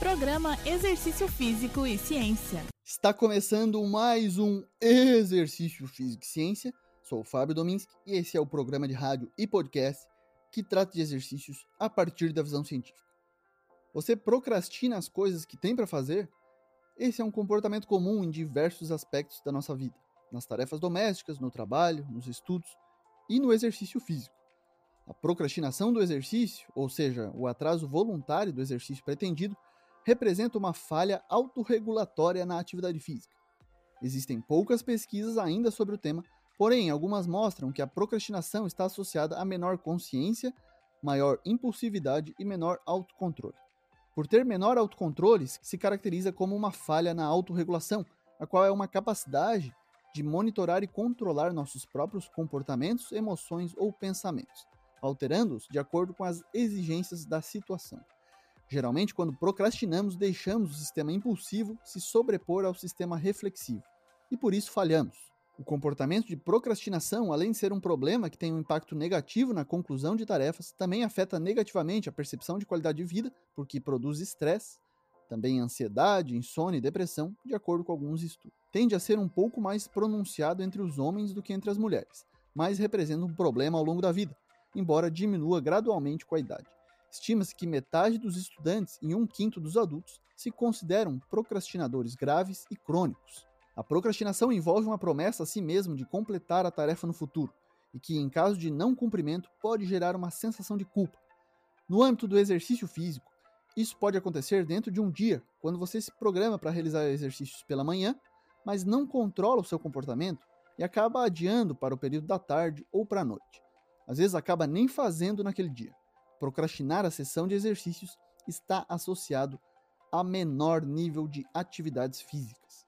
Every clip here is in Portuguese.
Programa Exercício Físico e Ciência. Está começando mais um Exercício Físico e Ciência. Sou o Fábio Dominski e esse é o programa de rádio e podcast que trata de exercícios a partir da visão científica. Você procrastina as coisas que tem para fazer? Esse é um comportamento comum em diversos aspectos da nossa vida, nas tarefas domésticas, no trabalho, nos estudos e no exercício físico. A procrastinação do exercício, ou seja, o atraso voluntário do exercício pretendido, representa uma falha autorregulatória na atividade física. Existem poucas pesquisas ainda sobre o tema, porém, algumas mostram que a procrastinação está associada a menor consciência, maior impulsividade e menor autocontrole. Por ter menor autocontrole, se caracteriza como uma falha na autorregulação, a qual é uma capacidade de monitorar e controlar nossos próprios comportamentos, emoções ou pensamentos, alterando-os de acordo com as exigências da situação. Geralmente, quando procrastinamos, deixamos o sistema impulsivo se sobrepor ao sistema reflexivo, e por isso falhamos. O comportamento de procrastinação, além de ser um problema que tem um impacto negativo na conclusão de tarefas, também afeta negativamente a percepção de qualidade de vida, porque produz estresse, também ansiedade, insônia e depressão, de acordo com alguns estudos. Tende a ser um pouco mais pronunciado entre os homens do que entre as mulheres, mas representa um problema ao longo da vida, embora diminua gradualmente com a idade. Estima-se que metade dos estudantes e um quinto dos adultos se consideram procrastinadores graves e crônicos. A procrastinação envolve uma promessa a si mesmo de completar a tarefa no futuro, e que, em caso de não cumprimento, pode gerar uma sensação de culpa. No âmbito do exercício físico, isso pode acontecer dentro de um dia, quando você se programa para realizar exercícios pela manhã, mas não controla o seu comportamento e acaba adiando para o período da tarde ou para a noite. Às vezes acaba nem fazendo naquele dia procrastinar a sessão de exercícios está associado a menor nível de atividades físicas.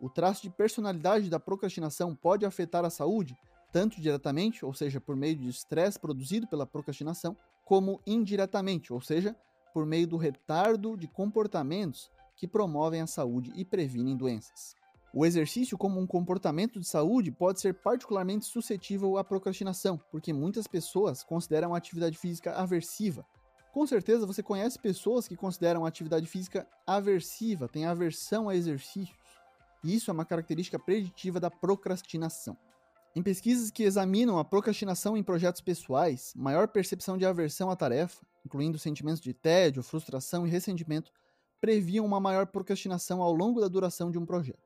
O traço de personalidade da procrastinação pode afetar a saúde, tanto diretamente, ou seja, por meio de estresse produzido pela procrastinação, como indiretamente, ou seja, por meio do retardo de comportamentos que promovem a saúde e previnem doenças. O exercício, como um comportamento de saúde, pode ser particularmente suscetível à procrastinação, porque muitas pessoas consideram a atividade física aversiva. Com certeza você conhece pessoas que consideram a atividade física aversiva, têm aversão a exercícios. Isso é uma característica preditiva da procrastinação. Em pesquisas que examinam a procrastinação em projetos pessoais, maior percepção de aversão à tarefa, incluindo sentimentos de tédio, frustração e ressentimento, previam uma maior procrastinação ao longo da duração de um projeto.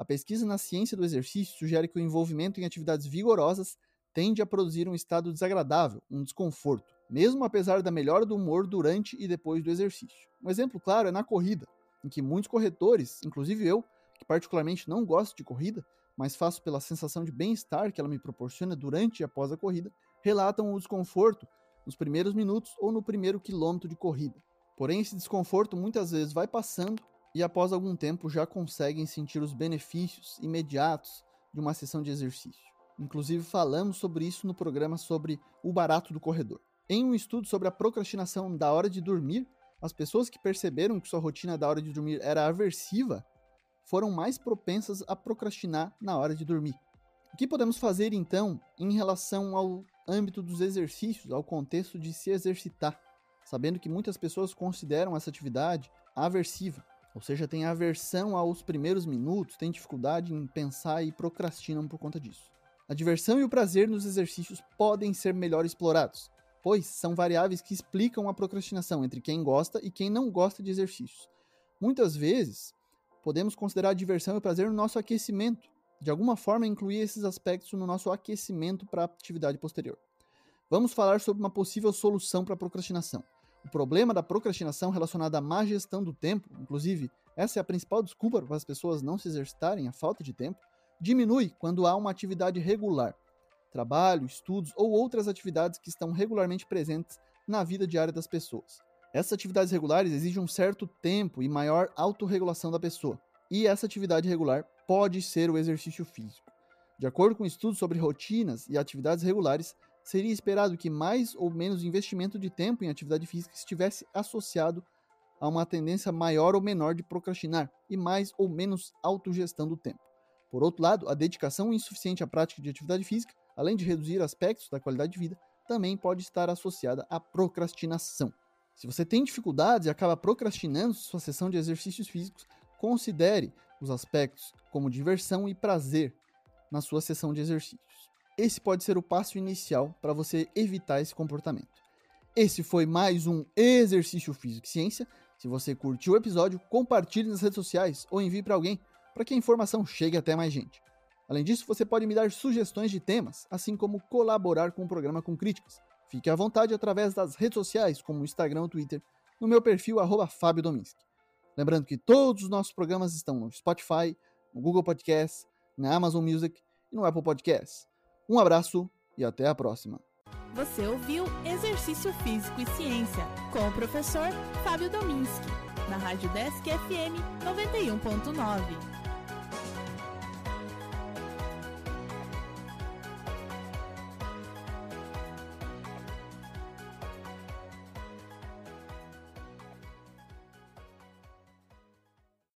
A pesquisa na ciência do exercício sugere que o envolvimento em atividades vigorosas tende a produzir um estado desagradável, um desconforto, mesmo apesar da melhora do humor durante e depois do exercício. Um exemplo claro é na corrida, em que muitos corretores, inclusive eu, que particularmente não gosto de corrida, mas faço pela sensação de bem-estar que ela me proporciona durante e após a corrida, relatam o desconforto nos primeiros minutos ou no primeiro quilômetro de corrida. Porém, esse desconforto muitas vezes vai passando e após algum tempo já conseguem sentir os benefícios imediatos de uma sessão de exercício. Inclusive falamos sobre isso no programa sobre o barato do corredor. Em um estudo sobre a procrastinação da hora de dormir, as pessoas que perceberam que sua rotina da hora de dormir era aversiva foram mais propensas a procrastinar na hora de dormir. O que podemos fazer então em relação ao âmbito dos exercícios, ao contexto de se exercitar, sabendo que muitas pessoas consideram essa atividade aversiva? Ou seja, tem aversão aos primeiros minutos, tem dificuldade em pensar e procrastinam por conta disso. A diversão e o prazer nos exercícios podem ser melhor explorados, pois são variáveis que explicam a procrastinação entre quem gosta e quem não gosta de exercícios. Muitas vezes, podemos considerar a diversão e o prazer no nosso aquecimento, de alguma forma incluir esses aspectos no nosso aquecimento para a atividade posterior. Vamos falar sobre uma possível solução para a procrastinação. O problema da procrastinação relacionada à má gestão do tempo, inclusive, essa é a principal desculpa para as pessoas não se exercitarem, a falta de tempo, diminui quando há uma atividade regular, trabalho, estudos ou outras atividades que estão regularmente presentes na vida diária das pessoas. Essas atividades regulares exigem um certo tempo e maior autorregulação da pessoa, e essa atividade regular pode ser o exercício físico. De acordo com estudos sobre rotinas e atividades regulares, seria esperado que mais ou menos investimento de tempo em atividade física estivesse associado a uma tendência maior ou menor de procrastinar e mais ou menos autogestão do tempo. Por outro lado, a dedicação insuficiente à prática de atividade física, além de reduzir aspectos da qualidade de vida, também pode estar associada à procrastinação. Se você tem dificuldades e acaba procrastinando sua sessão de exercícios físicos, considere os aspectos como diversão e prazer na sua sessão de exercícios. Esse pode ser o passo inicial para você evitar esse comportamento. Esse foi mais um Exercício Físico e Ciência. Se você curtiu o episódio, compartilhe nas redes sociais ou envie para alguém para que a informação chegue até mais gente. Além disso, você pode me dar sugestões de temas, assim como colaborar com o programa com críticas. Fique à vontade através das redes sociais, como Instagram ou Twitter, no meu perfil Fábio Dominski. Lembrando que todos os nossos programas estão no Spotify, no Google Podcasts, na Amazon Music e no Apple Podcasts. Um abraço e até a próxima. Você ouviu Exercício Físico e Ciência com o professor Fábio Dominski, na Rádio Desk FM 91.9.